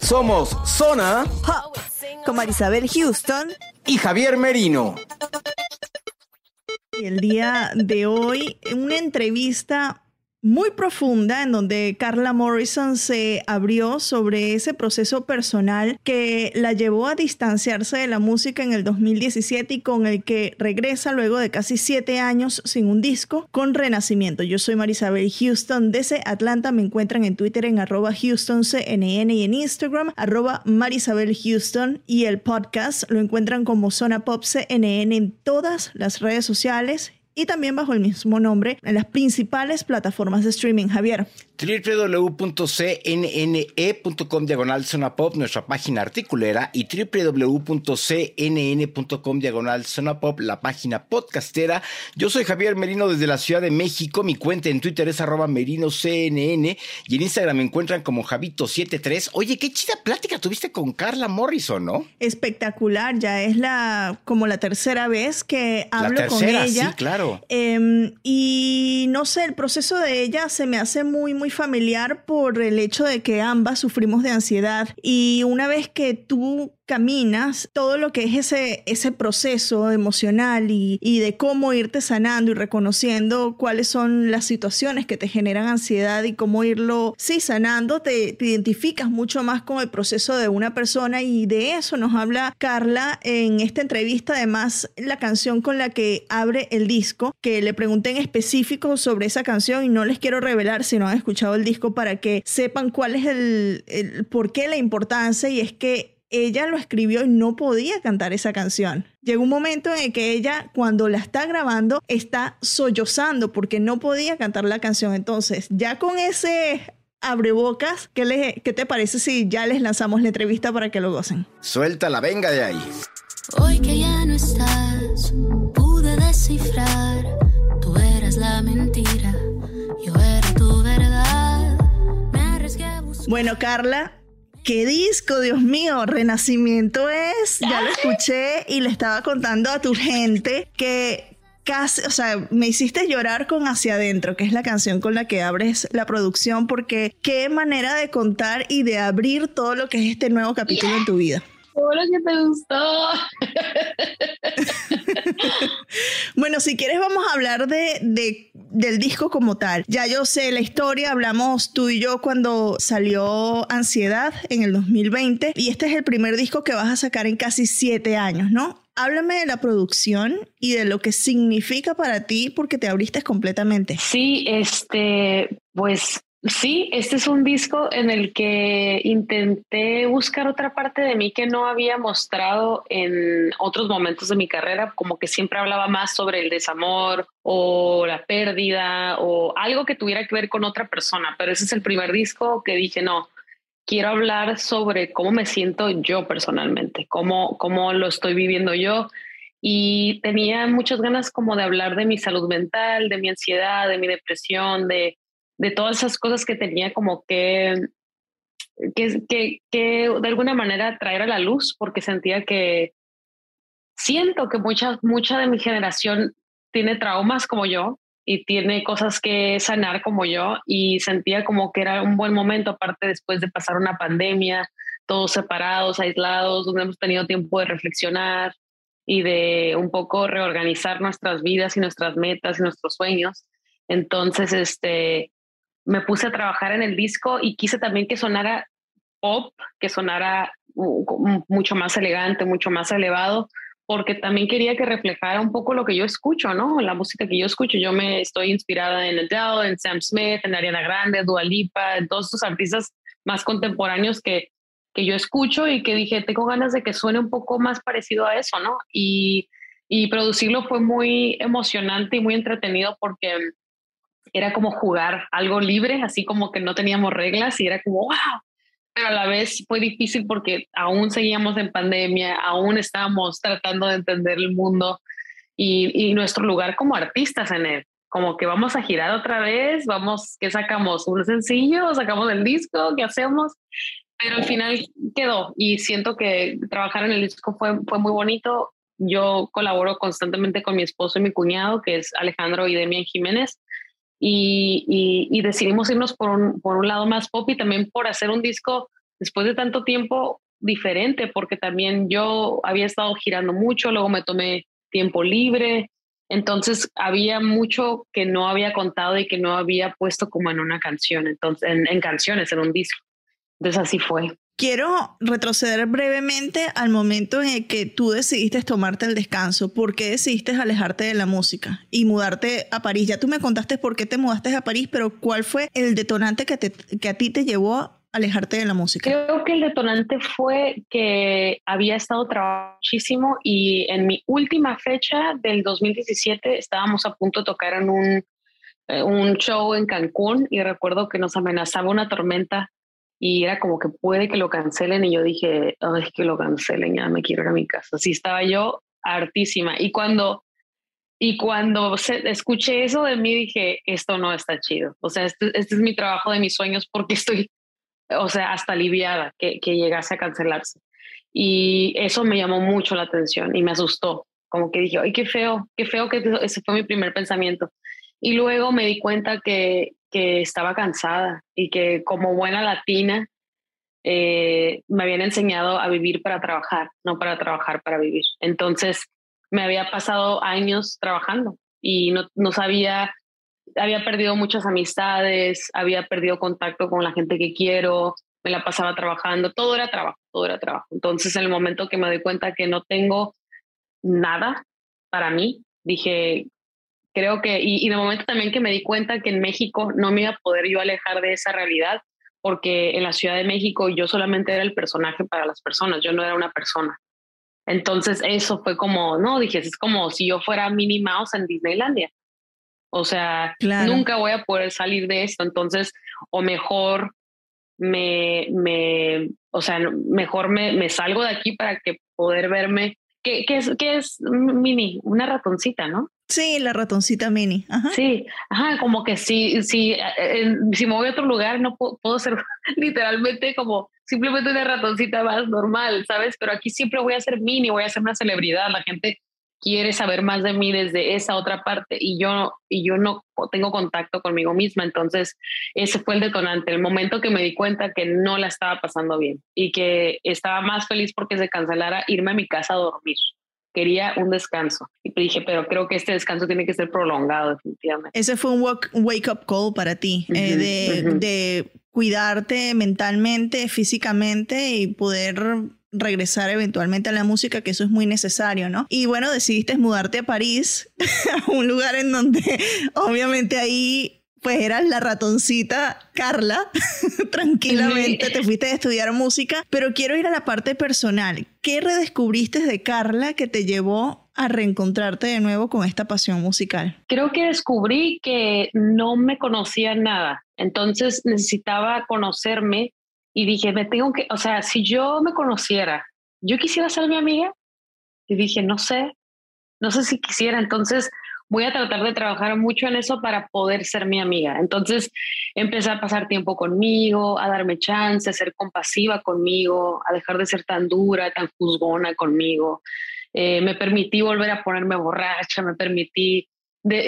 Somos Zona con Marisabel Houston. y Javier Merino. El día de hoy, una entrevista muy profunda en donde Carla Morrison se abrió sobre ese proceso personal que la llevó a distanciarse de la música en el 2017 y con el que regresa luego de casi siete años sin un disco con Renacimiento. Yo soy Marisabel Houston desde Atlanta. Me encuentran en Twitter en arroba HoustonCNN y en Instagram arroba Marisabel Houston y el podcast lo encuentran como Zona Pop CNN en todas las redes sociales y también bajo el mismo nombre en las principales plataformas de streaming. Javier. www.cnne.com diagonal zona pop, nuestra página articulera, y www.cnn.com diagonal zona pop, la página podcastera. Yo soy Javier Merino desde la Ciudad de México. Mi cuenta en Twitter es arroba merinoCNN y en Instagram me encuentran como Javito73. Oye, qué chida plática tuviste con Carla Morrison, ¿no? Espectacular, ya es la como la tercera vez que hablo la tercera, con ella. sí, claro. Em, y no sé, el proceso de ella se me hace muy, muy familiar por el hecho de que ambas sufrimos de ansiedad. Y una vez que tú caminas, todo lo que es ese, ese proceso emocional y, y de cómo irte sanando y reconociendo cuáles son las situaciones que te generan ansiedad y cómo irlo, sí, sanando, te, identificas mucho más con el proceso de una persona y de eso nos habla Carla en esta entrevista, además la canción con la que abre el disco, que le pregunté en específico sobre esa canción y no les quiero revelar si no han escuchado el disco para que sepan cuál es el, el por qué la importancia y es que ella lo escribió y no podía cantar esa canción. Llegó un momento en el que ella, cuando la está grabando, está sollozando porque no podía cantar la canción. Entonces, ya con ese abrebocas, ¿qué, le, ¿qué te parece si ya les lanzamos la entrevista para que lo gocen? Suéltala, venga de ahí. Hoy que ya no estás, pude descifrar. Tú eras la mentira, yo era tu verdad. Me arriesgué a buscar. Bueno, Carla, ¿qué disco, Dios mío? Renacimiento es. Ya lo escuché y le estaba contando a tu gente que casi, o sea, me hiciste llorar con Hacia Adentro, que es la canción con la que abres la producción, porque qué manera de contar y de abrir todo lo que es este nuevo capítulo en tu vida. Seguro que te gustó. Bueno, si quieres vamos a hablar de, de- del disco como tal. Ya yo sé la historia, hablamos tú y yo cuando salió Ansiedad en el 2020 y este es el primer disco que vas a sacar en casi siete años, ¿no? Háblame de la producción y de lo que significa para ti porque te abriste completamente. Sí, este, pues sí, este es un disco en el que intenté buscar otra parte de mí que no había mostrado en otros momentos de mi carrera, como que siempre hablaba más sobre el desamor o la pérdida o algo que tuviera que ver con otra persona, pero ese es el primer disco que dije, no, quiero hablar sobre cómo me siento yo personalmente, cómo, cómo lo estoy viviendo yo. Y tenía muchas ganas como de hablar de mi salud mental, de mi ansiedad, de mi depresión, de, de todas esas cosas que tenía como que, que, que, de alguna manera traer a la luz, porque sentía que siento que mucha, mucha de mi generación tiene traumas como yo y tiene cosas que sanar como yo y sentía como que era un buen momento, aparte después de pasar una pandemia, todos separados, aislados, donde hemos tenido tiempo de reflexionar y de un poco reorganizar nuestras vidas y nuestras metas y nuestros sueños. Entonces, este, me puse a trabajar en el disco y quise también que sonara pop, que sonara mucho más elegante, mucho más elevado, porque también quería que reflejara un poco lo que yo escucho, ¿no? La música que yo escucho. Yo me estoy inspirada en Adele, en Sam Smith, en Ariana Grande, Dua Lipa, en todos estos artistas más contemporáneos que, que yo escucho y que dije, tengo ganas de que suene un poco más parecido a eso, ¿no? Y, y producirlo fue muy emocionante y muy entretenido porque era como jugar algo libre, así como que no teníamos reglas y era como, wow, pero a la vez fue difícil porque aún seguíamos en pandemia, aún estábamos tratando de entender el mundo y, y, nuestro lugar como artistas en él. Como que vamos a girar otra vez, vamos, ¿qué sacamos? ¿Un sencillo? ¿Sacamos el disco? ¿Qué hacemos? Pero al final quedó y siento que trabajar en el disco fue, fue muy bonito. Yo colaboro constantemente con mi esposo y mi cuñado, que es Alejandro y Demian Jiménez, y, decidimos irnos por un, por un lado más pop y también por hacer un disco después de tanto tiempo diferente, porque también yo había estado girando mucho, luego me tomé tiempo libre, entonces había mucho que no había contado y que no había puesto como en una canción, entonces en, en canciones, en un disco. Entonces así fue. Quiero retroceder brevemente al momento en el que tú decidiste tomarte el descanso. ¿Por qué decidiste alejarte de la música y mudarte a París? Ya tú me contaste por qué te mudaste a París, pero ¿cuál fue el detonante que, te, que a ti te llevó a alejarte de la música? Creo que el detonante fue que había estado trabajando muchísimo y en mi última fecha del 2017 estábamos a punto de tocar en un, eh, un show en Cancún y recuerdo que nos amenazaba una tormenta y era como que puede que lo cancelen y yo dije, oh, es que lo cancelen, ya me quiero ir a mi casa. Así estaba yo hartísima. Y cuando, y cuando escuché eso de mí dije, esto no está chido. O sea, este, este, es mi trabajo de mis sueños porque estoy, o sea, hasta aliviada que, que llegase a cancelarse. Y eso me llamó mucho la atención y me asustó. Como que dije, ay, qué feo, qué feo que ese fue mi primer pensamiento. Y luego me di cuenta que, que estaba cansada y que como buena latina eh, me habían enseñado a vivir para trabajar, no para trabajar para vivir. Entonces me había pasado años trabajando y no, no sabía, había perdido muchas amistades, había perdido contacto con la gente que quiero, me la pasaba trabajando, todo era trabajo, todo era trabajo. Entonces en el momento que me doy cuenta que no tengo nada para mí, dije, creo que, y, y de momento también que me di cuenta que en México no me iba a poder yo alejar de esa realidad, porque en la Ciudad de México yo solamente era el personaje para las personas, yo no era una persona. Entonces eso fue como, no, dije, es como si yo fuera Minnie Mouse en Disneylandia. O sea, nunca voy a poder salir de esto. Entonces, o mejor me, me o sea, mejor me, me salgo de aquí para que poder verme. ¿Qué, qué es, qué es Minnie? Una ratoncita, ¿no? Sí, la ratoncita mini. Sí, ajá, como que si, si, eh, si me voy a otro lugar no puedo, ser literalmente como simplemente una ratoncita más normal, ¿sabes? Pero aquí siempre voy a ser mini, voy a ser una celebridad, la gente quiere saber más de mí desde esa otra parte y yo, y yo no tengo contacto conmigo misma. Entonces, ese fue el detonante, el momento que me di cuenta que no la estaba pasando bien y que estaba más feliz porque se cancelara irme a mi casa a dormir quería un descanso. Y dije, pero creo que este descanso tiene que ser prolongado, definitivamente. Ese fue un wake-up call para ti, eh, de, de cuidarte mentalmente, físicamente y poder regresar eventualmente a la música, que eso es muy necesario, ¿no? Y bueno, decidiste mudarte a París, a un lugar en donde obviamente ahí pues eras la ratoncita Carla, tranquilamente te fuiste a estudiar música, pero quiero ir a la parte personal. ¿Qué redescubriste de Carla que te llevó a reencontrarte de nuevo con esta pasión musical? Creo que descubrí que no me conocía nada, entonces necesitaba conocerme y dije, me tengo que, o sea, si yo me conociera, yo quisiera ser mi amiga y dije, no sé, no sé si quisiera, entonces voy a tratar de trabajar mucho en eso para poder ser mi amiga. Entonces empecé a pasar tiempo conmigo, a darme chance, a ser compasiva conmigo, a dejar de ser tan dura, tan juzgona conmigo. Eh, me permití volver a ponerme borracha, me permití,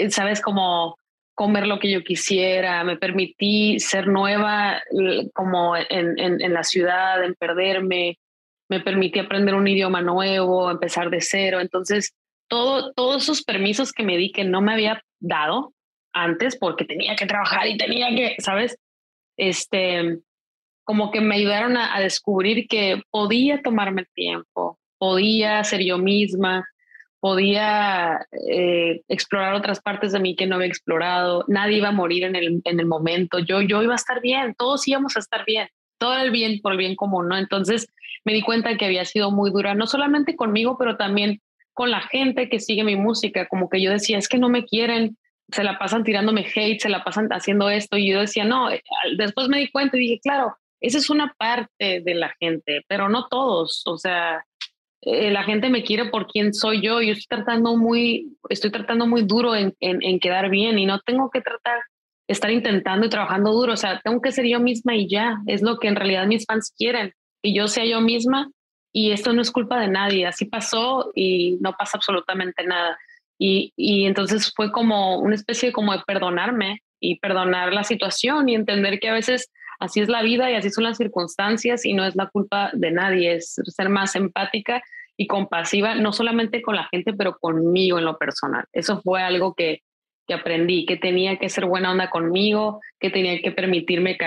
¿sabes? Como comer lo que yo quisiera, me permití ser nueva como en, en, en la ciudad, en perderme, me permití aprender un idioma nuevo, empezar de cero. Entonces, todo, todos esos permisos que me di que no me había dado antes porque tenía que trabajar y tenía que, ¿sabes? Este, como que me ayudaron a, descubrir que podía tomarme el tiempo, podía ser yo misma, podía eh, explorar otras partes de mí que no había explorado, nadie iba a morir en el, en el momento, yo, yo iba a estar bien, todos íbamos a estar bien, todo el bien por el bien común, ¿no? Entonces me di cuenta que había sido muy dura, no solamente conmigo, pero también con la gente que sigue mi música, como que yo decía, es que no me quieren, se la pasan tirándome hate, se la pasan haciendo esto, y yo decía, no, eh, después me di cuenta y dije, claro, esa es una parte de la gente, pero no todos, o sea, eh, la gente me quiere por quien soy yo. Yo estoy tratando muy, estoy tratando muy duro en, en, quedar bien y no tengo que tratar, estar intentando y trabajando duro. O sea, tengo que ser yo misma y ya. Es lo que en realidad mis fans quieren, que yo sea yo misma y esto no es culpa de nadie. Así pasó y no pasa absolutamente nada. Y, y entonces fue como una especie como de perdonarme y perdonar la situación y entender que a veces así es la vida y así son las circunstancias y no es la culpa de nadie, es ser más empática y compasiva, no solamente con la gente, pero conmigo en lo personal. Eso fue algo que, que aprendí, que tenía que ser buena onda conmigo, que tenía que permitirme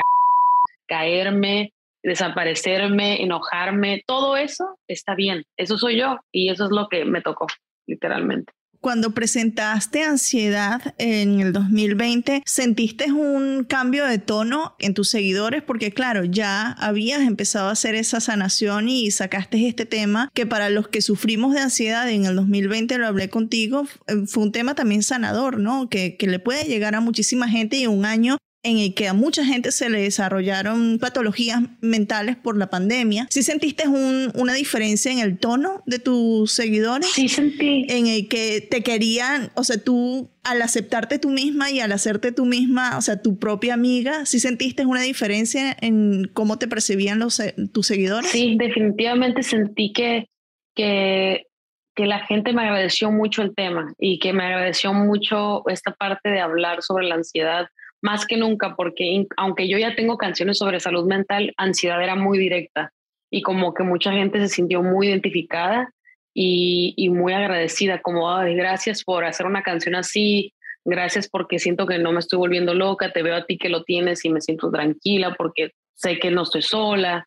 caerme, desaparecerme, enojarme, todo eso está bien, eso soy yo y eso es lo que me tocó, literalmente cuando presentaste ansiedad en el 2020, ¿sentiste un cambio de tono en tus seguidores? Porque claro, ya habías empezado a hacer esa sanación y sacaste este tema que para los que sufrimos de ansiedad en el 2020, lo hablé contigo, fue un tema también sanador, ¿no? Que, que le puede llegar a muchísima gente y un año en el que a mucha gente se le desarrollaron patologías mentales por la pandemia. ¿Sí sentiste una diferencia en el tono de tus seguidores? Sí, sentí. En el que te querían, o sea, tú al aceptarte tú misma y al hacerte tú misma, o sea, tu propia amiga, ¿sí sentiste una diferencia en cómo te percibían los, tus seguidores? Sí, definitivamente sentí que, que, que la gente me agradeció mucho el tema y que me agradeció mucho esta parte de hablar sobre la ansiedad más que nunca, porque aunque yo ya tengo canciones sobre salud mental, ansiedad era muy directa y como que mucha gente se sintió muy identificada y, muy agradecida, como gracias por hacer una canción así, gracias porque siento que no me estoy volviendo loca, te veo a ti que lo tienes y me siento tranquila porque sé que no estoy sola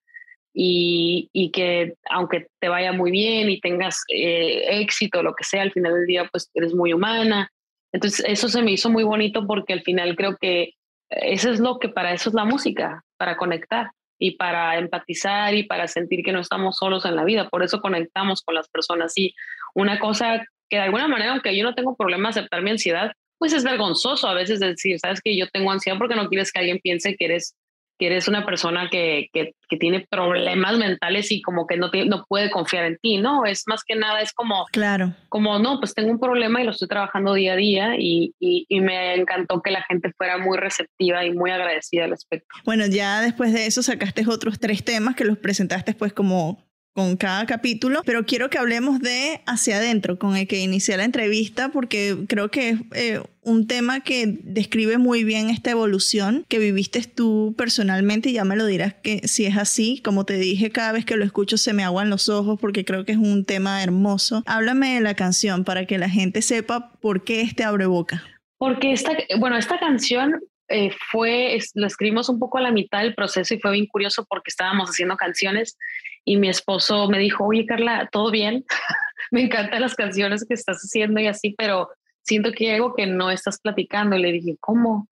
y, que aunque te vaya muy bien y tengas eh, éxito, lo que sea, al final del día pues eres muy humana entonces, eso se me hizo muy bonito porque al final creo que eso es lo que para eso es la música, para conectar y para empatizar y para sentir que no estamos solos en la vida. Por eso conectamos con las personas. Y una cosa que de alguna manera, aunque yo no tengo problema aceptar mi ansiedad, pues es vergonzoso a veces decir, sabes que yo tengo ansiedad porque no quieres que alguien piense que eres que eres una persona que, que, tiene problemas mentales y como que no, no puede confiar en ti, ¿no? Es más que nada, es como, claro. como, no, pues tengo un problema y lo estoy trabajando día a día y, y, y me encantó que la gente fuera muy receptiva y muy agradecida al respecto. Bueno, ya después de eso sacaste otros tres temas que los presentaste pues como con cada capítulo, pero quiero que hablemos de hacia adentro, con el que inicié la entrevista, porque creo que es eh, un tema que describe muy bien esta evolución que viviste tú personalmente y ya me lo dirás que si es así, como te dije, cada vez que lo escucho se me aguan los ojos porque creo que es un tema hermoso. Háblame de la canción para que la gente sepa por qué este abre boca. Porque esta, bueno, esta canción eh, fue, lo escribimos un poco a la mitad del proceso y fue bien curioso porque estábamos haciendo canciones y mi esposo me dijo, oye Carla, ¿todo bien? me encantan las canciones que estás haciendo y así, pero siento que hay algo que no estás platicando. Y le dije, ¿cómo?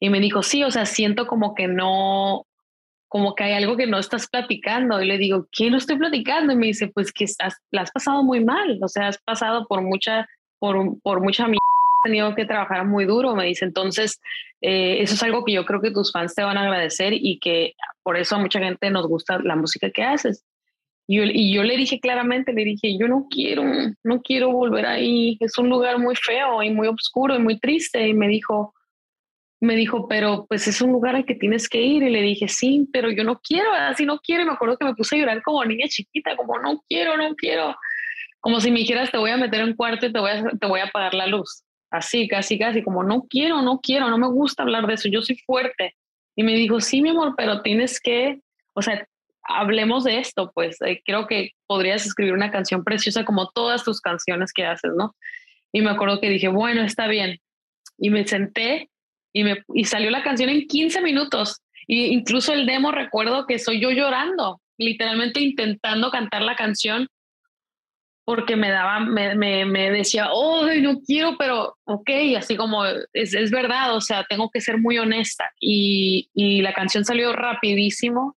Y me dijo, sí, o sea, siento como que no, como que hay algo que no estás platicando. Y le digo, ¿qué no estoy platicando? Y me dice, pues que estás, la has pasado muy mal, o sea, has pasado por mucha, por, por mucha mierda, has tenido que trabajar muy duro, me dice. Entonces, eh, eso es algo que yo creo que tus fans te van a agradecer y que por eso a mucha gente nos gusta la música que haces. Y yo, y yo le dije claramente, le dije, yo no quiero, no quiero volver ahí, es un lugar muy feo y muy oscuro y muy triste. Y me dijo, me dijo, pero pues es un lugar al que tienes que ir. Y le dije, sí, pero yo no quiero, así no quiero. Y me acuerdo que me puse a llorar como niña chiquita, como no quiero, no quiero. Como si me dijeras, te voy a meter en un cuarto y te voy a, te voy a apagar la luz. Así, casi, casi, como no quiero, no quiero, no me gusta hablar de eso, yo soy fuerte. Y me dijo, sí, mi amor, pero tienes que, o sea, hablemos de esto, pues eh, creo que podrías escribir una canción preciosa como todas tus canciones que haces, ¿no? Y me acuerdo que dije, bueno, está bien. Y me senté y, me, y salió la canción en 15 minutos. Y incluso el demo recuerdo que soy yo llorando, literalmente intentando cantar la canción porque me daba, me, me, me decía, oh, no quiero, pero ok, así como es, es, verdad, o sea, tengo que ser muy honesta. Y, y la canción salió rapidísimo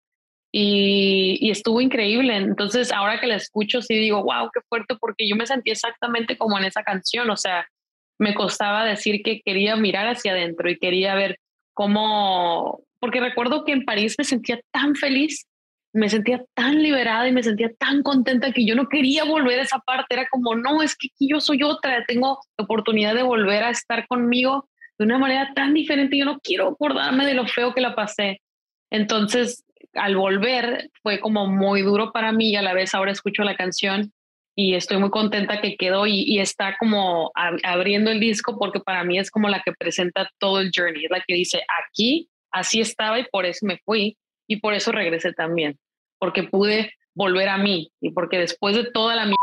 y, y, estuvo increíble. Entonces, ahora que la escucho, sí digo, wow, qué fuerte, porque yo me sentí exactamente como en esa canción, o sea, me costaba decir que quería mirar hacia adentro y quería ver cómo, porque recuerdo que en París me sentía tan feliz me sentía tan liberada y me sentía tan contenta que yo no quería volver a esa parte. Era como, no, es que aquí yo soy otra, tengo la oportunidad de volver a estar conmigo de una manera tan diferente. Yo no quiero acordarme de lo feo que la pasé. Entonces, al volver, fue como muy duro para mí y a la vez ahora escucho la canción y estoy muy contenta que quedó y, y está como abriendo el disco porque para mí es como la que presenta todo el journey, es la que dice, aquí así estaba y por eso me fui y por eso regresé también, porque pude volver a mí y porque después de toda la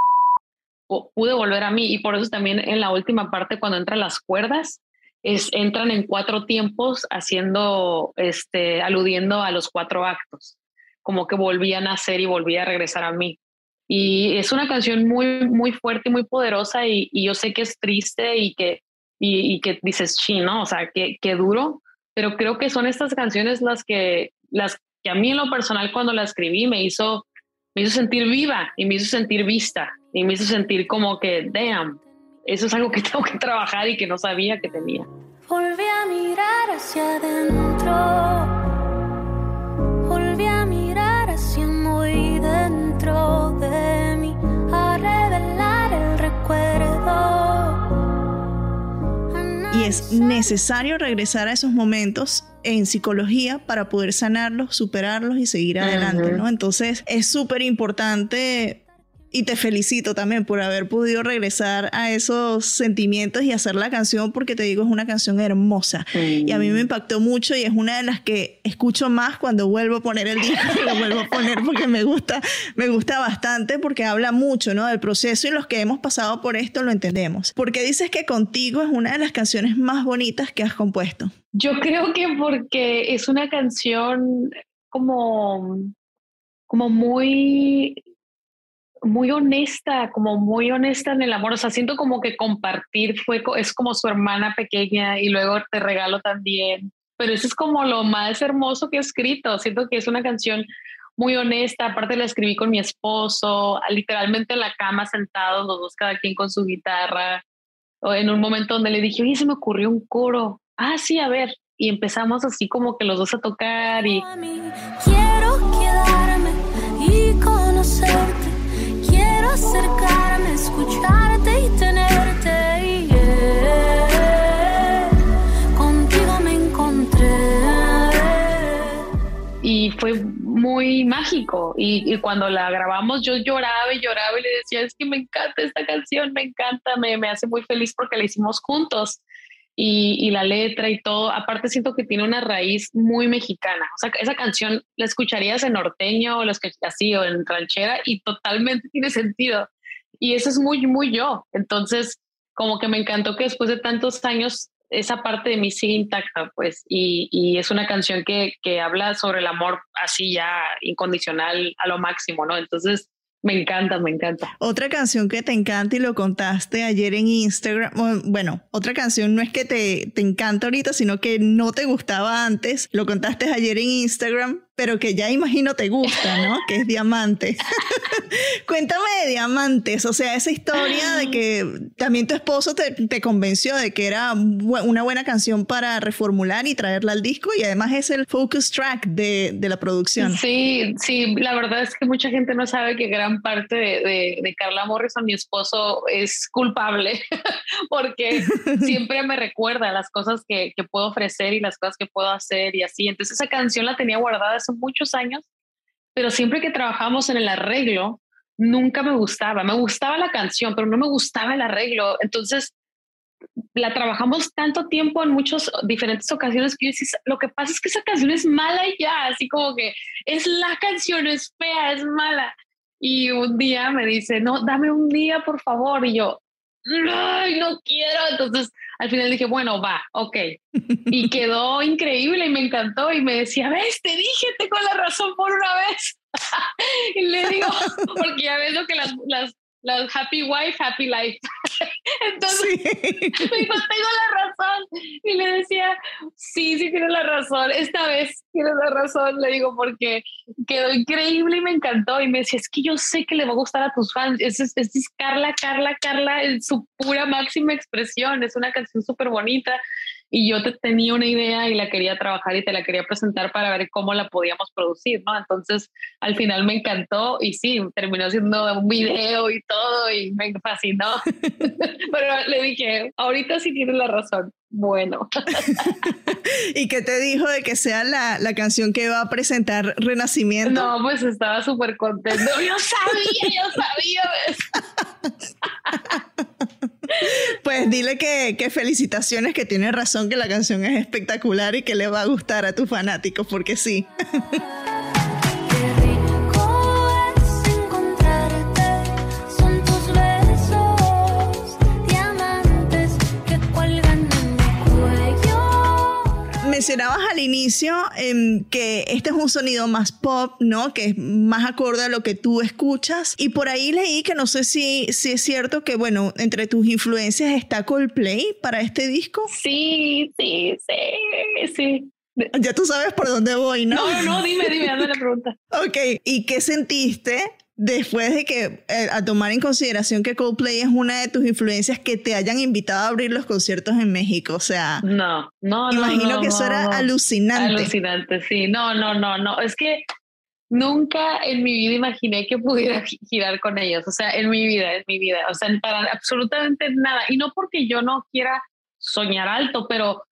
pude volver a mí. Y por eso también en la última parte cuando entran las cuerdas es entran en cuatro tiempos haciendo este aludiendo a los cuatro actos como que volvían a nacer y volvía a regresar a mí. Y es una canción muy muy fuerte y muy poderosa y, yo sé que es triste y que y, y que dices sí no o sea que, que duro pero creo que son estas canciones las que las que a mí en lo personal cuando la escribí me hizo, me hizo sentir viva y me hizo sentir vista y me hizo sentir como que, damn, eso es algo que tengo que trabajar y que no sabía que tenía. Volví a mirar hacia adentro, volví a mirar hacia muy dentro de mí, a revelar el recuerdo. Y es necesario regresar a esos momentos en psicología para poder sanarlos, superarlos y seguir adelante, ¿no? Entonces es súper importante y te felicito también por haber podido regresar a esos sentimientos y hacer la canción porque te digo es una canción hermosa. Y a mí me impactó mucho y es una de las que escucho más cuando vuelvo a poner el disco y lo vuelvo a poner porque me gusta me gusta bastante porque habla mucho no del proceso y los que hemos pasado por esto lo entendemos. Porque dices que contigo es una de las canciones más bonitas que has compuesto yo creo que porque es una canción como como muy muy honesta, como muy honesta en el amor. O sea, siento como que compartir fue, es como su hermana pequeña y luego te regalo también. Pero eso es como lo más hermoso que he escrito. Siento que es una canción muy honesta. Aparte la escribí con mi esposo, literalmente en la cama sentados, los dos cada quien con su guitarra. O en un momento donde le dije, oye, se me ocurrió un coro. Ah, sí, a ver. Y empezamos así como que los dos a tocar y... Quiero quedarme y conocerte acercarme, escucharte y tenerte. Contigo me encontré. Y fue muy mágico. Y, y, cuando la grabamos, yo lloraba y lloraba y le decía: Es que me encanta esta canción, me encanta, me, me hace muy feliz porque la hicimos juntos y, la letra y todo. Aparte siento que tiene una raíz muy mexicana. O sea, esa canción la escucharías en norteño o así o en ranchera y totalmente tiene sentido. Y eso es muy, muy yo. Entonces, como que me encantó que después de tantos años esa parte de mí sigue intacta, pues, y, y es una canción que, que habla sobre el amor así ya incondicional a lo máximo, ¿no? Entonces, me encanta, me encanta. Otra canción que te encanta y lo contaste ayer en Instagram. Bueno, otra canción no es que te, te encanta ahorita, sino que no te gustaba antes. Lo contaste ayer en Instagram pero que ya imagino te gusta, ¿no? Que es Diamante. Cuéntame de Diamantes, o sea, esa historia de que también tu esposo te, te, convenció de que era una buena canción para reformular y traerla al disco y además es el focus track de, de la producción. Sí, sí, la verdad es que mucha gente no sabe que gran parte de, de, Carla Morrison, mi esposo, es culpable porque siempre me recuerda las cosas que, que puedo ofrecer y las cosas que puedo hacer y así. Entonces esa canción la tenía guardada hace muchos años, pero siempre que trabajamos en el arreglo, nunca me gustaba. Me gustaba la canción, pero no me gustaba el arreglo. Entonces, la trabajamos tanto tiempo en muchas diferentes ocasiones que yo decía, lo que pasa es que esa canción es mala y ya, así como que es la canción, es fea, es mala. Y un día me dice, no, dame un día, por favor. Y yo, ay, no quiero. Entonces, al final dije, bueno, va, ok. Y quedó increíble y me encantó. Y me decía, ves, te dije, tengo la razón por una vez. y le digo, porque ya ves lo que las, las la happy wife, happy life. Entonces me dijo, tengo la razón. Y le decía, sí, sí tienes la razón. Esta vez tienes la razón. Le digo, porque quedó increíble y me encantó. Y me decía, es que yo sé que le va a gustar a tus fans. Es, es, es Carla, Carla, Carla en su pura máxima expresión. Es una canción súper bonita y yo te tenía una idea y la quería trabajar y te la quería presentar para ver cómo la podíamos producir, ¿no? Entonces, al final me encantó y sí, terminó siendo un video y todo y me fascinó. Pero le dije, ahorita sí tienes la razón. Bueno. ¿Y qué te dijo de que sea la, la, canción que va a presentar Renacimiento? No, pues estaba súper contento. Yo sabía, yo sabía. Pues dile que, que, felicitaciones, que tiene razón, que la canción es espectacular y que le va a gustar a tus fanáticos, porque sí. mencionabas al inicio em, que este es un sonido más pop, ¿no? Que es más acorde a lo que tú escuchas. Y por ahí leí que no sé si, si es cierto que, bueno, entre tus influencias está Coldplay para este disco. Sí, sí, sí, sí. Ya tú sabes por dónde voy, ¿no? No, no, dime, dime, dame la pregunta. ok, ¿y qué sentiste después de que, eh, a tomar en consideración que Coldplay es una de tus influencias, que te hayan invitado a abrir los conciertos en México, o sea... No, no, Imagino que eso era alucinante. Alucinante, sí. No, no, no, no. Es que nunca en mi vida imaginé que pudiera girar con ellos, o sea, en mi vida, en mi vida, o sea, para absolutamente nada. Y no porque yo no quiera soñar alto, pero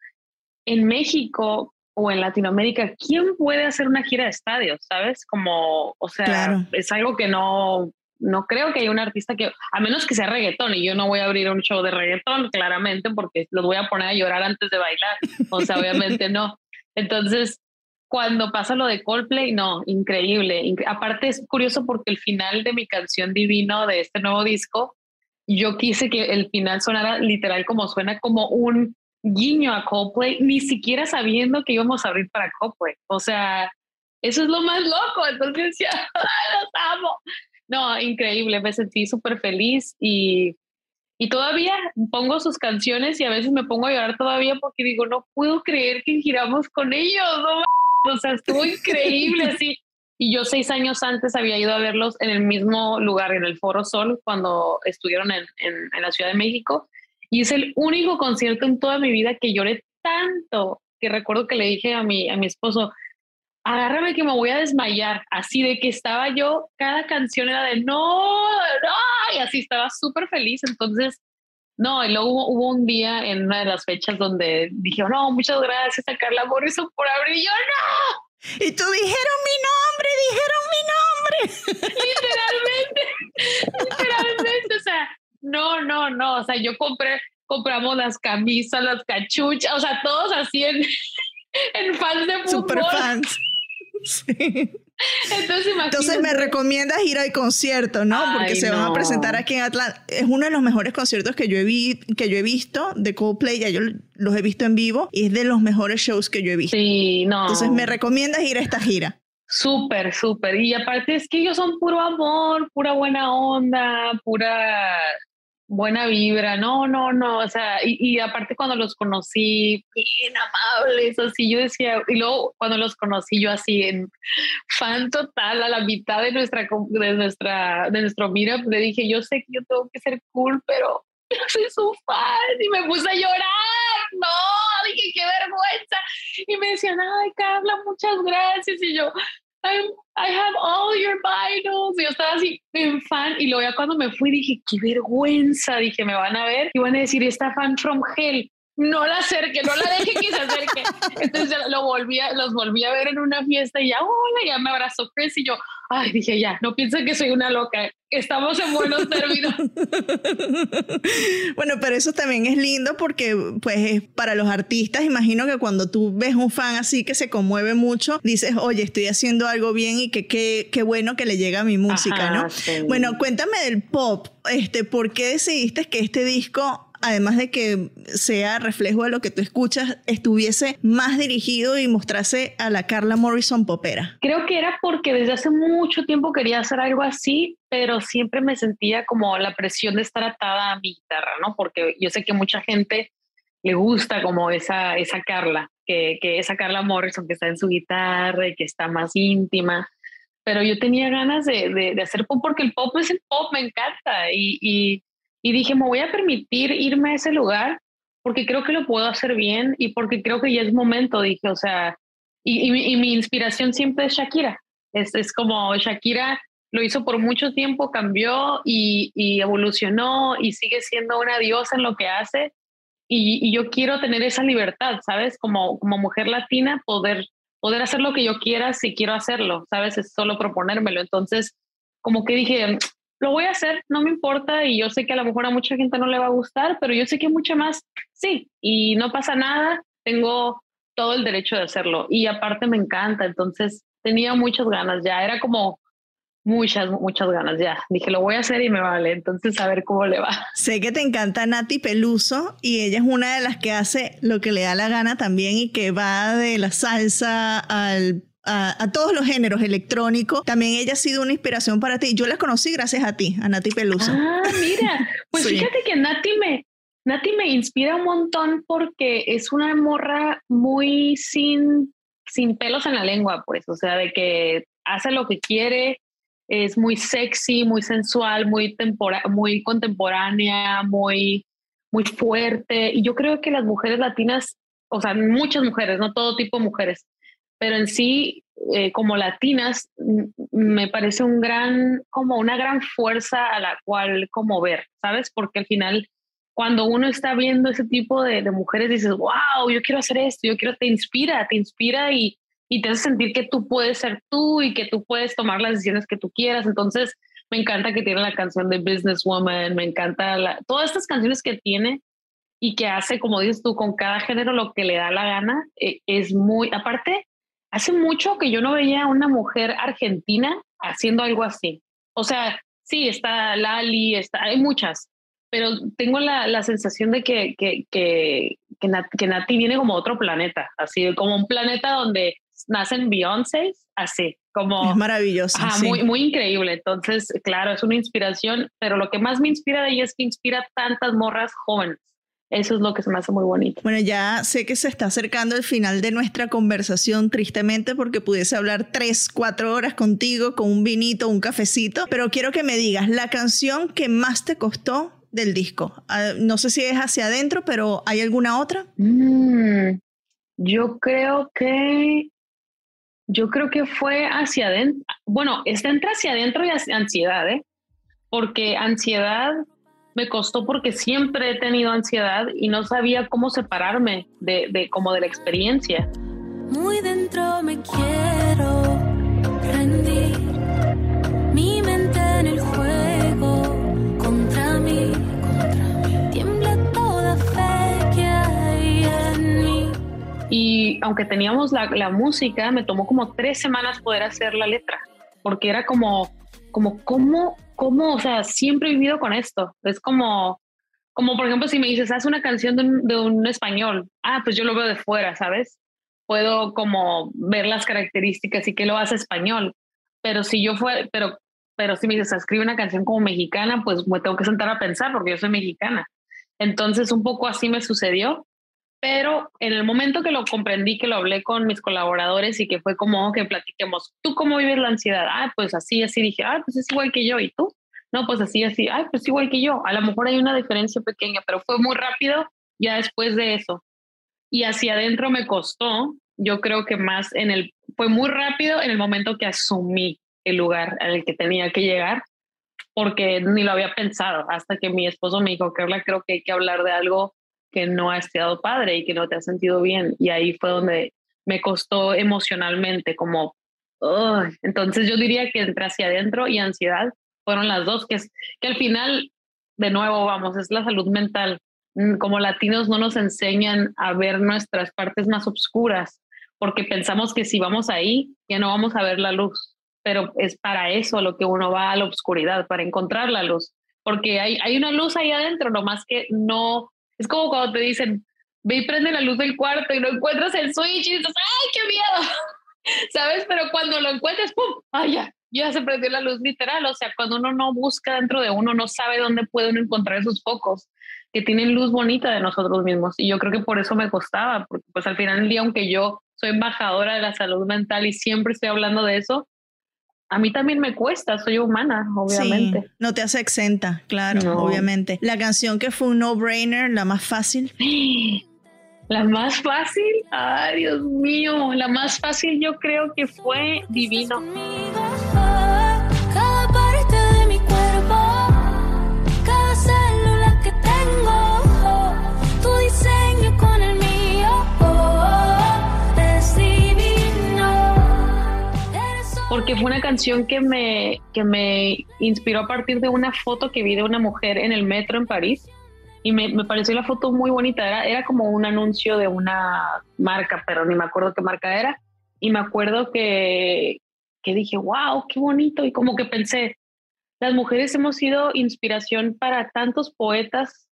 en México o en Latinoamérica, ¿quién puede hacer una gira de estadios? ¿Sabes? Como, o sea, es algo que no, no creo que haya un artista que, a menos que sea reggaetón, y yo no voy a abrir un show de reggaetón, claramente, porque los voy a poner a llorar antes de bailar. O sea, obviamente no. Entonces, cuando pasa lo de Coldplay, no, increíble. Aparte es curioso porque el final de mi canción Divino de este nuevo disco, yo quise que el final sonara literal como suena como un guiño a Coldplay, ni siquiera sabiendo que íbamos a abrir para Coldplay. O sea, eso es lo más loco. Entonces ya, los amo. No, increíble, me sentí súper feliz y, y todavía pongo sus canciones y a veces me pongo a llorar todavía porque digo, no puedo creer que giramos con ellos. No, o sea, estuvo increíble así. Y yo seis años antes había ido a verlos en el mismo lugar, en el Foro Sol, cuando estuvieron en, en, en la Ciudad de México. Y es el único concierto en toda mi vida que lloré tanto que recuerdo que le dije a mi, a mi esposo, agárrame que me voy a desmayar, así de que estaba yo, cada canción era de no, no, y así estaba súper feliz. Entonces, no, y luego hubo, un día en una de las fechas donde dije, no, muchas gracias a Carla Morrison por abrir, y yo no. Y tú dijeron mi nombre, dijeron mi nombre. literalmente, literalmente, o sea, no, no, no. O sea, yo compré, compramos las camisas, las cachuchas, o sea, todos así en, en fans de fútbol. Super fans. Entonces, Entonces me recomiendas ir al concierto, ¿no? Porque se van a presentar aquí en Atlanta. Es uno de los mejores conciertos que yo he, vi, que yo he visto de Coldplay, ya yo los he visto en vivo y es de los mejores shows que yo he visto. Sí, no. Entonces me recomiendas ir a esta gira. Súper, súper. Y aparte es que ellos son puro amor, pura buena onda, pura buena vibra, no, no, no, o sea, y, aparte cuando los conocí, bien amables, así yo decía, y luego cuando los conocí yo así en fan total, a la mitad de nuestra, de nuestra, de nuestro meetup, le dije, yo sé que yo tengo que ser cool, pero yo soy su fan, y me puse a llorar, no, dije, qué vergüenza, y me decían, ay, Carla, muchas gracias, y yo, I have all your vinyls. Y yo estaba así en fan. Y luego ya cuando me fui dije, qué vergüenza. Dije, me van a ver y van a decir, esta fan from hell. No la acerque, no la deje que se acerque. Entonces lo volví los volví a ver en una fiesta y ya, hola, ya me abrazó Chris y yo, ay, dije, ya, no piensen que soy una loca, estamos en buenos términos. bueno, pero eso también es lindo porque, pues, para los artistas, imagino que cuando tú ves un fan así que se conmueve mucho, dices, oye, estoy haciendo algo bien y que qué bueno que le llega a mi música, ¿no? Bueno, cuéntame del pop, este, ¿por qué decidiste que este disco además de que sea reflejo de lo que tú escuchas, estuviese más dirigido y mostrase a la Carla Morrison popera? Creo que era porque desde hace mucho tiempo quería hacer algo así, pero siempre me sentía como la presión de estar atada a mi guitarra, ¿no? Porque yo sé que mucha gente le gusta como esa, esa Carla, que, que esa Carla Morrison que está en su guitarra y que está más íntima pero yo tenía ganas de, de, hacer pop porque el pop es el pop, me encanta. Y, y, y dije, me voy a permitir irme a ese lugar porque creo que lo puedo hacer bien y porque creo que ya es momento, dije, o sea, y, y, mi inspiración siempre es Shakira. Es, es, como Shakira lo hizo por mucho tiempo, cambió y, y, evolucionó y sigue siendo una diosa en lo que hace. Y, yo quiero tener esa libertad, ¿sabes? Como, como mujer latina, poder, poder hacer lo que yo quiera si quiero hacerlo, ¿sabes? Es solo proponérmelo. Entonces, como que dije, lo voy a hacer, no me importa y yo sé que a lo mejor a mucha gente no le va a gustar, pero yo sé que mucha más sí y no pasa nada, tengo todo el derecho de hacerlo y aparte me encanta, entonces tenía muchas ganas ya, era como muchas, muchas ganas ya. Dije, lo voy a hacer y me vale, entonces a ver cómo le va. Sé que te encanta Nati Peluso y ella es una de las que hace lo que le da la gana también y que va de la salsa al a, todos los géneros electrónicos. También ella ha sido una inspiración para ti. Yo la conocí gracias a ti, a Nati Peluso. Ah, mira, pues fíjate que Nati me, Nati me inspira un montón porque es una morra muy sin, sin pelos en la lengua, pues, o sea, de que hace lo que quiere, es muy sexy, muy sensual, muy, muy contemporánea, muy, muy fuerte. Y yo creo que las mujeres latinas, o sea, muchas mujeres, no todo tipo de mujeres, pero en sí, eh, como latinas, me parece un gran, como una gran fuerza a la cual como ver, ¿sabes? Porque al final, cuando uno está viendo ese tipo de, mujeres, dices, wow, yo quiero hacer esto, yo quiero, te inspira, te inspira y, y te hace sentir que tú puedes ser tú y que tú puedes tomar las decisiones que tú quieras. Entonces, me encanta que tiene la canción de Businesswoman, me encanta la, todas estas canciones que tiene y que hace, como dices tú, con cada género lo que le da la gana, eh, es muy, aparte, hace mucho que yo no veía a una mujer argentina haciendo algo así. O sea, sí, está Lali, está, hay muchas, pero tengo la, la sensación de que, que, que, que, Nati, viene como otro planeta, así como un planeta donde nacen Beyoncé, así como... Es maravilloso. muy, muy increíble. Entonces, claro, es una inspiración, pero lo que más me inspira de ella es que inspira tantas morras jóvenes. Eso es lo que se me hace muy bonito. Bueno, ya sé que se está acercando el final de nuestra conversación, tristemente, porque pudiese hablar tres, cuatro horas contigo con un vinito, un cafecito, pero quiero que me digas la canción que más te costó del disco. Ah, no sé si es hacia adentro, pero ¿hay alguna otra? Mm, yo creo que yo creo que fue hacia adentro. Bueno, está entre hacia adentro y hacia ansiedad, ¿eh? Porque ansiedad me costó porque siempre he tenido ansiedad y no sabía cómo separarme de, de como de la experiencia. Muy dentro me quiero rendir, mi mente en el juego contra mí, contra mí. tiembla toda fe que hay en mí. Y aunque teníamos la, la música, me tomó como tres semanas poder hacer la letra, porque era como, como, ¿cómo cómo, o sea, siempre he vivido con esto. Es como, como por ejemplo, si me dices, haz una canción de un, español, ah, pues yo lo veo de fuera, ¿sabes? Puedo como ver las características y que lo hace español. Pero si yo fue, pero, pero si me dices, escribe una canción como mexicana, pues me tengo que sentar a pensar porque yo soy mexicana. Entonces, un poco así me sucedió. Pero en el momento que lo comprendí, que lo hablé con mis colaboradores y que fue como que platiquemos, ¿tú cómo vives la ansiedad? Ah, pues así, así dije, ah, pues es igual que yo. ¿Y tú? No, pues así, así, ah, pues igual que yo. A lo mejor hay una diferencia pequeña, pero fue muy rápido ya después de eso. Y hacia adentro me costó, yo creo que más en el, fue muy rápido en el momento que asumí el lugar al que tenía que llegar, porque ni lo había pensado hasta que mi esposo me dijo, Carla, creo que hay que hablar de algo que no ha estado padre y que no te has sentido bien. Y ahí fue donde me costó emocionalmente, como, entonces yo diría que entre hacia adentro y ansiedad fueron las dos, que es que al final, de nuevo, vamos, es la salud mental. Mm, como latinos no nos enseñan a ver nuestras partes más oscuras, porque pensamos que si vamos ahí, ya no vamos a ver la luz. Pero es para eso lo que uno va a la oscuridad, para encontrar la luz. Porque hay, hay una luz ahí adentro, nomás que no. Es como cuando te dicen, ve y prende la luz del cuarto y no encuentras el switch y dices, ¡ay, qué miedo! ¿Sabes? Pero cuando lo encuentras, ¡pum! ¡ay, ya! Ya se prendió la luz literal. O sea, cuando uno no busca dentro de uno, no sabe dónde puede uno encontrar esos focos que tienen luz bonita de nosotros mismos. Y yo creo que por eso me costaba, porque pues al final del día, aunque yo soy embajadora de la salud mental y siempre estoy hablando de eso, a mí también me cuesta, soy humana, obviamente. Sí, no te hace exenta, claro, obviamente. La canción que fue un no-brainer, la más fácil. La más fácil, ay Dios mío, la más fácil yo creo que fue Divino. Porque fue una canción que me, que me inspiró a partir de una foto que vi de una mujer en el metro en París. Y me, me pareció la foto muy bonita, era, era como un anuncio de una marca, pero ni me acuerdo qué marca era, y me acuerdo que, que dije, wow, qué bonito, y como que pensé, las mujeres hemos sido inspiración para tantos poetas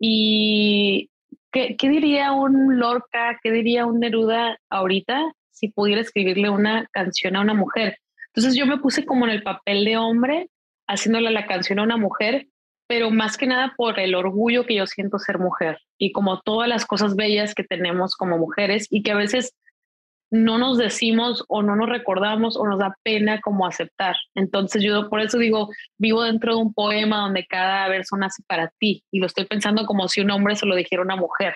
y ¿qué, qué diría un Lorca, qué diría un Neruda ahorita si pudiera escribirle una canción a una mujer. Entonces yo me puse como en el papel de hombre, haciéndole la canción a una mujer, pero más que nada por el orgullo que yo siento ser mujer y como todas las cosas bellas que tenemos como mujeres y que a veces no nos decimos o no nos recordamos o nos da pena como aceptar. Entonces yo por eso digo, vivo dentro de un poema donde cada verso nace para ti y lo estoy pensando como si un hombre se lo dijera a una mujer.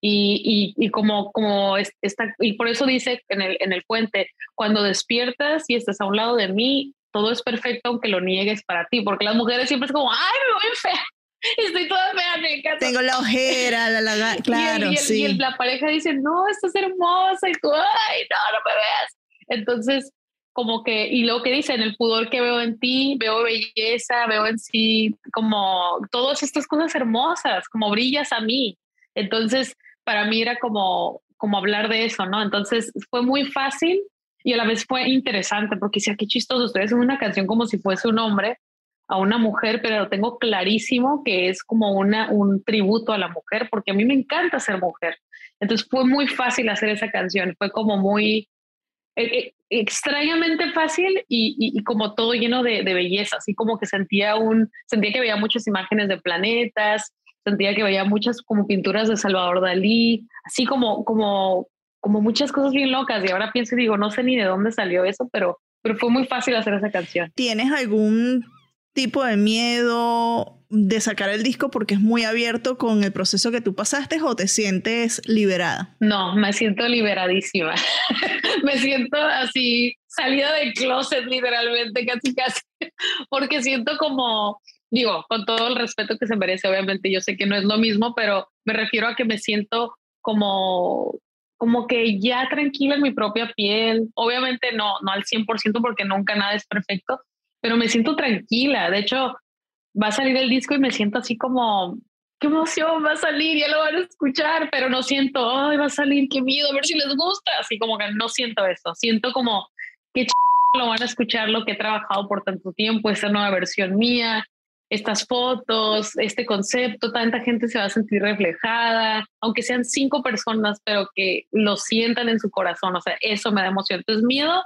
Y, y, y, como, como está, y por eso dice en el, en el puente, cuando despiertas y estás a un lado de mí, todo es perfecto aunque lo niegues para ti, porque las mujeres siempre es como, ay, me voy fea, estoy toda fea, me encanta. Tengo la ojera, la, la claro, y, sí. y la pareja dice, no, estás hermosa, y tú, ay, no, no me veas. Entonces, como que, y lo que dice, en el pudor que veo en ti, veo belleza, veo en sí como todas estas cosas hermosas, como brillas a mí. Entonces, para mí era como, como hablar de eso, ¿no? Entonces fue muy fácil y a la vez fue interesante porque decía, qué chistoso, ustedes en una canción como si fuese un hombre a una mujer, pero lo tengo clarísimo que es como una, un tributo a la mujer, porque a mí me encanta ser mujer. Entonces fue muy fácil hacer esa canción, fue como muy eh, eh, extrañamente fácil y, y, como todo lleno de, de, belleza, así como que sentía un, sentía que veía muchas imágenes de planetas, sentía que veía muchas como pinturas de Salvador Dalí, así como, como, como muchas cosas bien locas. Y ahora pienso y digo, no sé ni de dónde salió eso, pero, pero fue muy fácil hacer esa canción. ¿Tienes algún tipo de miedo de sacar el disco porque es muy abierto con el proceso que tú pasaste o te sientes liberada? No, me siento liberadísima. me siento así salida del closet literalmente, casi casi, porque siento como digo, con todo el respeto que se merece, obviamente yo sé que no es lo mismo, pero me refiero a que me siento como, como que ya tranquila en mi propia piel. Obviamente no, no al 100% porque nunca nada es perfecto, pero me siento tranquila. De hecho, va a salir el disco y me siento así como, qué emoción, va a salir, ya lo van a escuchar, pero no siento, ay, va a salir, qué miedo, a ver si les gusta. Así como que no siento eso, siento como, qué ch lo van a escuchar lo que he trabajado por tanto tiempo, esta nueva versión mía, estas fotos, este concepto, tanta gente se va a sentir reflejada, aunque sean cinco personas, pero que lo sientan en su corazón, o sea, eso me da emoción. Entonces, miedo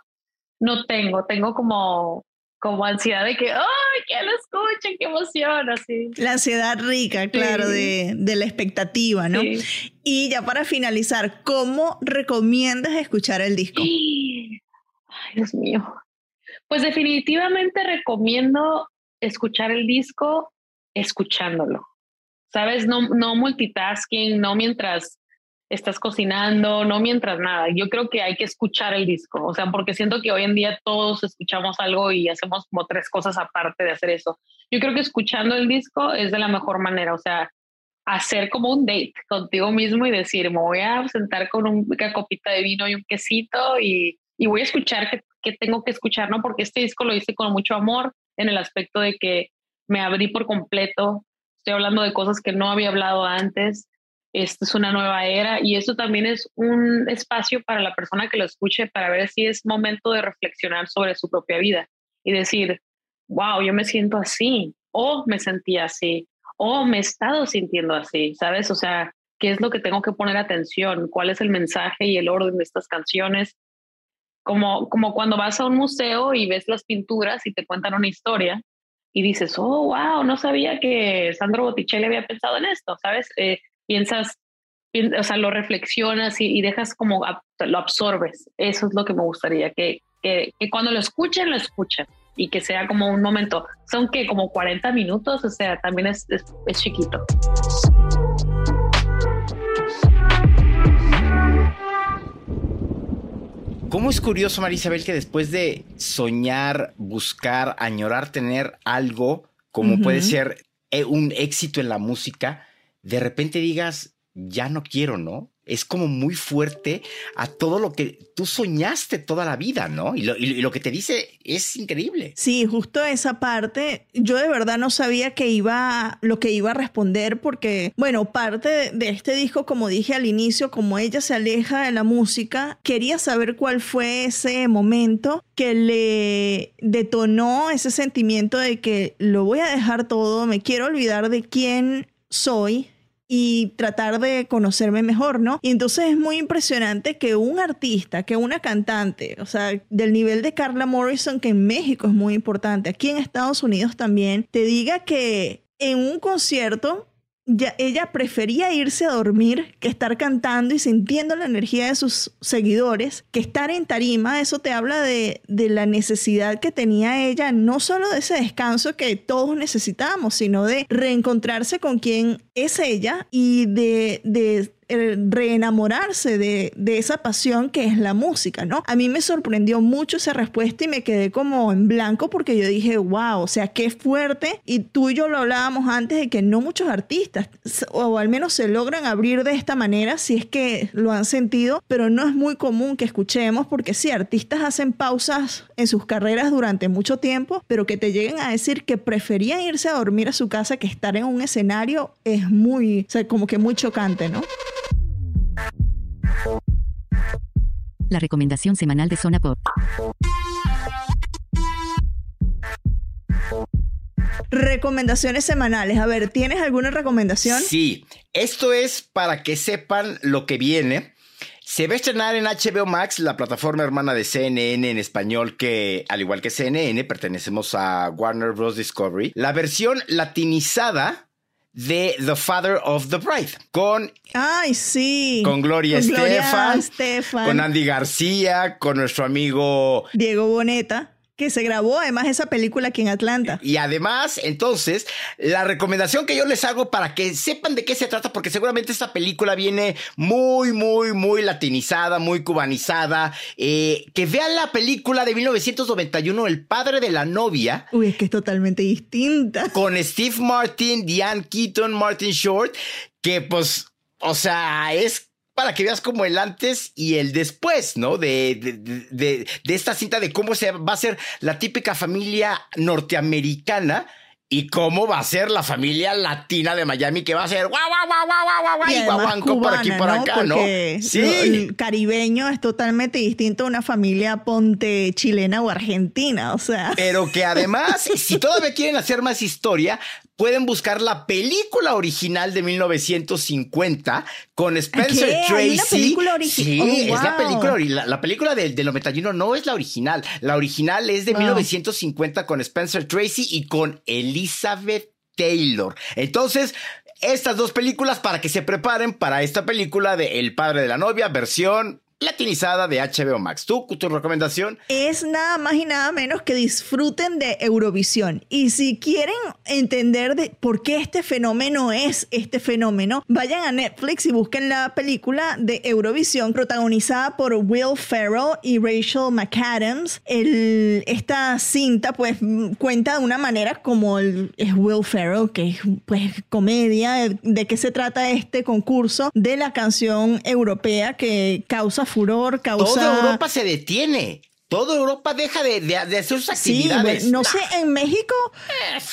no tengo, tengo como, como ansiedad de que, ¡ay, que lo escuchen, qué emoción! Así. La ansiedad rica, claro, de, de, la expectativa, ¿no? Sí. Y ya para finalizar, ¿cómo recomiendas escuchar el disco? Ay, Dios mío. Pues definitivamente recomiendo escuchar el disco escuchándolo. ¿Sabes? No, no multitasking, no mientras estás cocinando, no mientras nada. Yo creo que hay que escuchar el disco, o sea, porque siento que hoy en día todos escuchamos algo y hacemos como tres cosas aparte de hacer eso. Yo creo que escuchando el disco es de la mejor manera, o sea, hacer como un date contigo mismo y decir, me voy a sentar con una copita de vino y un quesito y, y voy a escuchar qué, tengo que escuchar, ¿no? Porque este disco lo hice con mucho amor en el aspecto de que me abrí por completo, estoy hablando de cosas que no había hablado antes, esta es una nueva era y eso también es un espacio para la persona que lo escuche para ver si es momento de reflexionar sobre su propia vida y decir, wow, yo me siento así o me sentí así o me he estado sintiendo así, ¿sabes? O sea, ¿qué es lo que tengo que poner atención? ¿Cuál es el mensaje y el orden de estas canciones? Como, como cuando vas a un museo y ves las pinturas y te cuentan una historia y dices, oh, wow, no sabía que Sandro Botticelli había pensado en esto, ¿sabes? Eh, piensas, o sea, lo reflexionas y, dejas como, lo absorbes. Eso es lo que me gustaría, que, que, que cuando lo escuchen, lo escuchen y que sea como un momento. Son que como 40 minutos, o sea, también es, es, chiquito. ¿Cómo es curioso, Marisabel, que después de soñar, buscar, añorar tener algo, como puede ser eh, un éxito en la música, de repente digas, ya no quiero, ¿no? Es como muy fuerte a todo lo que tú soñaste toda la vida, ¿no? Y lo, que te dice es increíble. Sí, justo esa parte, yo de verdad no sabía que iba, lo que iba a responder porque, bueno, parte de este disco, como dije al inicio, como ella se aleja de la música, quería saber cuál fue ese momento que le detonó ese sentimiento de que lo voy a dejar todo, me quiero olvidar de quién soy, y tratar de conocerme mejor, ¿no? Y entonces es muy impresionante que un artista, que una cantante, o sea, del nivel de Carla Morrison, que en México es muy importante, aquí en Estados Unidos también, te diga que en un concierto ella prefería irse a dormir que estar cantando y sintiendo la energía de sus seguidores, que estar en tarima, eso te habla de, de la necesidad que tenía ella, no solo de ese descanso que todos necesitamos, sino de reencontrarse con quien es ella y de, de reenamorarse de, de, esa pasión que es la música, ¿no? A mí me sorprendió mucho esa respuesta y me quedé como en blanco porque yo dije, wow, o sea, qué fuerte. Y tú y yo lo hablábamos antes de que no muchos artistas, o al menos se logran abrir de esta manera si es que lo han sentido, pero no es muy común que escuchemos porque sí, artistas hacen pausas en sus carreras durante mucho tiempo, pero que te lleguen a decir que preferían irse a dormir a su casa que estar en un escenario es muy, o sea, como que muy chocante, ¿no? La recomendación semanal de Zona Pop. Recomendaciones semanales. A ver, ¿tienes alguna recomendación? Sí, esto es para que sepan lo que viene. Se va a estrenar en HBO Max, la plataforma hermana de CNN en español, que al igual que CNN pertenecemos a Warner Bros. Discovery, la versión latinizada de The Father of the Bride con Ay, sí. Con Gloria, Estefan, con Andy García, con nuestro amigo Diego Boneta que se grabó además esa película aquí en Atlanta. Y además, entonces, la recomendación que yo les hago para que sepan de qué se trata, porque seguramente esta película viene muy, muy, muy latinizada, muy cubanizada, eh, que vean la película de 1991, El padre de la novia. Uy, es que es totalmente distinta. Con Steve Martin, Diane Keaton, Martin Short, que pues, o sea, es para que veas como el antes y el después, ¿no? De, de, de, esta cinta de cómo se va a ser la típica familia norteamericana y cómo va a ser la familia latina de Miami, que va a ser guau, guau, guau, guau, guau, guau, y por aquí por acá, ¿no? Sí. el caribeño es totalmente distinto a una familia ponte chilena o argentina, o sea. Pero que además, si todavía quieren hacer más historia, pueden buscar la película original de 1950 con Spencer Tracy. ¿Hay película original? Sí, oh, es la película. La, película del, del 91 no es la original. La original es de 1950 con Spencer Tracy y con Elizabeth Taylor. Entonces, estas dos películas para que se preparen para esta película de El padre de la novia, versión latinizada de HBO Max. ¿Tú, tu recomendación? Es nada más y nada menos que disfruten de Eurovisión. Y si quieren entender de por qué este fenómeno es este fenómeno, vayan a Netflix y busquen la película de Eurovisión protagonizada por Will Ferrell y Rachel McAdams. El, esta cinta pues cuenta de una manera como el, es Will Ferrell, que es pues comedia, de qué se trata este concurso de la canción europea que causa furor, causa... Toda Europa se detiene. Toda Europa deja de, de, hacer sus actividades. Sí, no sé, en México,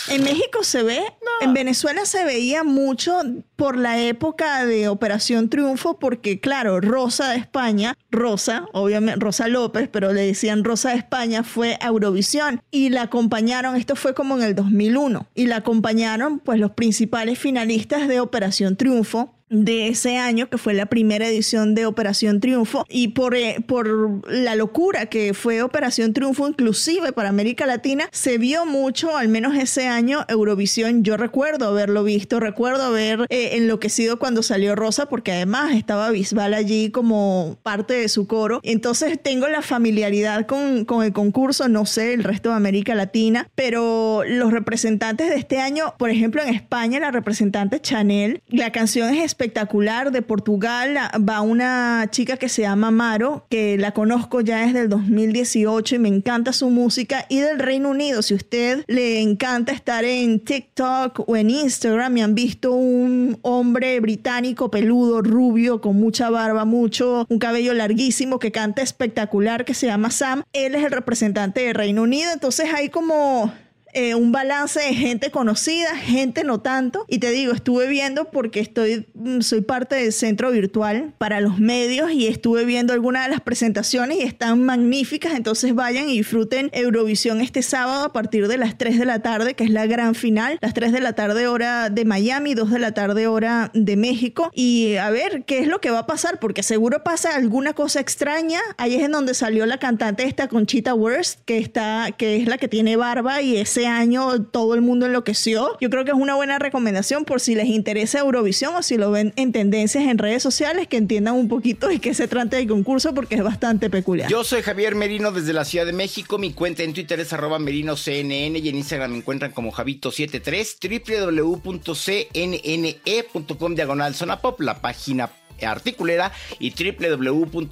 en México se ve, en Venezuela se veía mucho por la época de Operación Triunfo, porque claro, Rosa de España, Rosa, obviamente Rosa López, pero le decían Rosa de España, fue a Eurovisión y la acompañaron, esto fue como en el 2001, y la acompañaron pues los principales finalistas de Operación Triunfo, de ese año, que fue la primera edición de Operación Triunfo, y por, eh, por la locura que fue Operación Triunfo, inclusive para América Latina, se vio mucho, al menos ese año, Eurovisión. Yo recuerdo haberlo visto, recuerdo haber eh, enloquecido cuando salió Rosa, porque además estaba Bisbal allí como parte de su coro. Entonces tengo la familiaridad con, con el concurso, no sé el resto de América Latina, pero los representantes de este año, por ejemplo, en España, la representante Chanel, la canción es espectacular. De Portugal va una chica que se llama Maro, que la conozco ya desde el 2018 y me encanta su música. Y del Reino Unido, si usted le encanta estar en TikTok o en Instagram y han visto un hombre británico peludo, rubio, con mucha barba, mucho, un cabello larguísimo que canta espectacular, que se llama Sam, él es el representante del Reino Unido. Entonces hay como eh, un balance de gente conocida, gente no tanto. Y te digo, estuve viendo porque estoy, mm, soy parte del centro virtual para los medios y estuve viendo algunas de las presentaciones y están magníficas. Entonces vayan y disfruten Eurovisión este sábado a partir de las 3 de la tarde, que es la gran final. Las 3 de la tarde hora de Miami, 2 de la tarde hora de México. Y a ver qué es lo que va a pasar, porque seguro pasa alguna cosa extraña. Ahí es en donde salió la cantante esta Conchita Wurst, que, está, que es la que tiene barba y ese año todo el mundo enloqueció. Yo creo que es una buena recomendación por si les interesa Eurovisión o si lo ven en tendencias en redes sociales, que entiendan un poquito de qué se trata el concurso porque es bastante peculiar. Yo soy Javier Merino desde la Ciudad de México. Mi cuenta en Twitter es arroba merinoCNN y en Instagram me encuentran como Javito73, www.cnne.com diagonal zona pop, la página articulera y www.cnn.com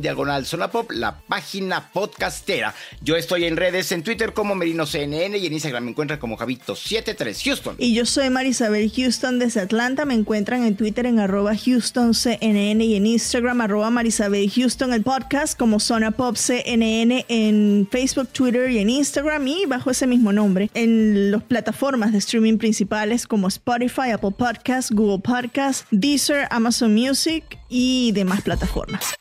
diagonal zona pop, la página podcastera. Yo estoy en redes en Twitter como Merino CNN y en Instagram me encuentran como Javito73 Houston. Y yo soy Marisabel Houston desde Atlanta. Me encuentran en Twitter en arroba Houston CNN y en Instagram arroba Marisabel Houston el podcast como Zona Pop CNN en Facebook, Twitter y en Instagram y bajo ese mismo nombre en las plataformas de streaming principales como Spotify, Apple Podcasts, Google Podcasts, Disney Amazon Music y demás plataformas.